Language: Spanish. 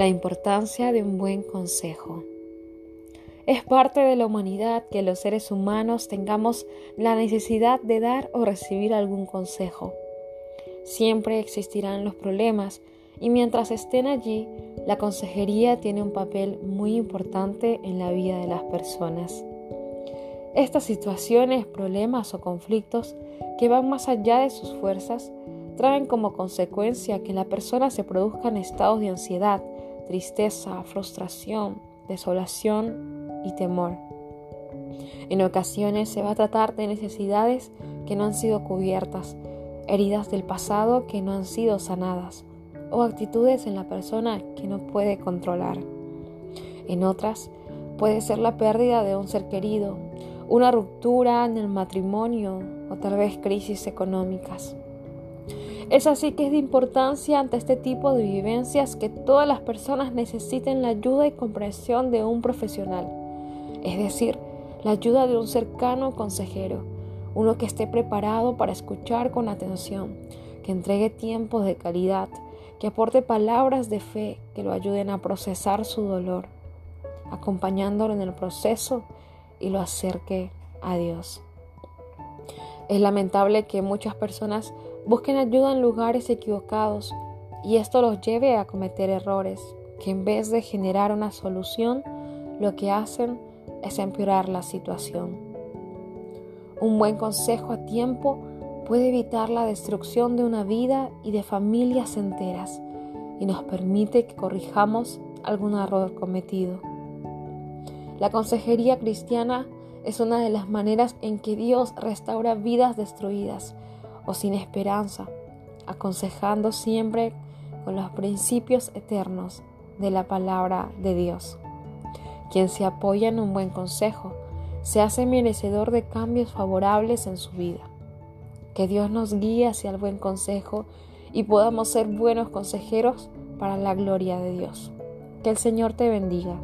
La importancia de un buen consejo. Es parte de la humanidad que los seres humanos tengamos la necesidad de dar o recibir algún consejo. Siempre existirán los problemas y mientras estén allí, la consejería tiene un papel muy importante en la vida de las personas. Estas situaciones, problemas o conflictos que van más allá de sus fuerzas traen como consecuencia que la persona se produzca en estados de ansiedad, tristeza, frustración, desolación y temor. En ocasiones se va a tratar de necesidades que no han sido cubiertas, heridas del pasado que no han sido sanadas o actitudes en la persona que no puede controlar. En otras puede ser la pérdida de un ser querido, una ruptura en el matrimonio o tal vez crisis económicas. Es así que es de importancia ante este tipo de vivencias que todas las personas necesiten la ayuda y comprensión de un profesional, es decir, la ayuda de un cercano consejero, uno que esté preparado para escuchar con atención, que entregue tiempos de calidad, que aporte palabras de fe que lo ayuden a procesar su dolor, acompañándolo en el proceso y lo acerque a Dios. Es lamentable que muchas personas busquen ayuda en lugares equivocados y esto los lleve a cometer errores que en vez de generar una solución, lo que hacen es empeorar la situación. Un buen consejo a tiempo puede evitar la destrucción de una vida y de familias enteras y nos permite que corrijamos algún error cometido. La consejería cristiana es una de las maneras en que Dios restaura vidas destruidas o sin esperanza, aconsejando siempre con los principios eternos de la palabra de Dios. Quien se apoya en un buen consejo se hace merecedor de cambios favorables en su vida. Que Dios nos guíe hacia el buen consejo y podamos ser buenos consejeros para la gloria de Dios. Que el Señor te bendiga.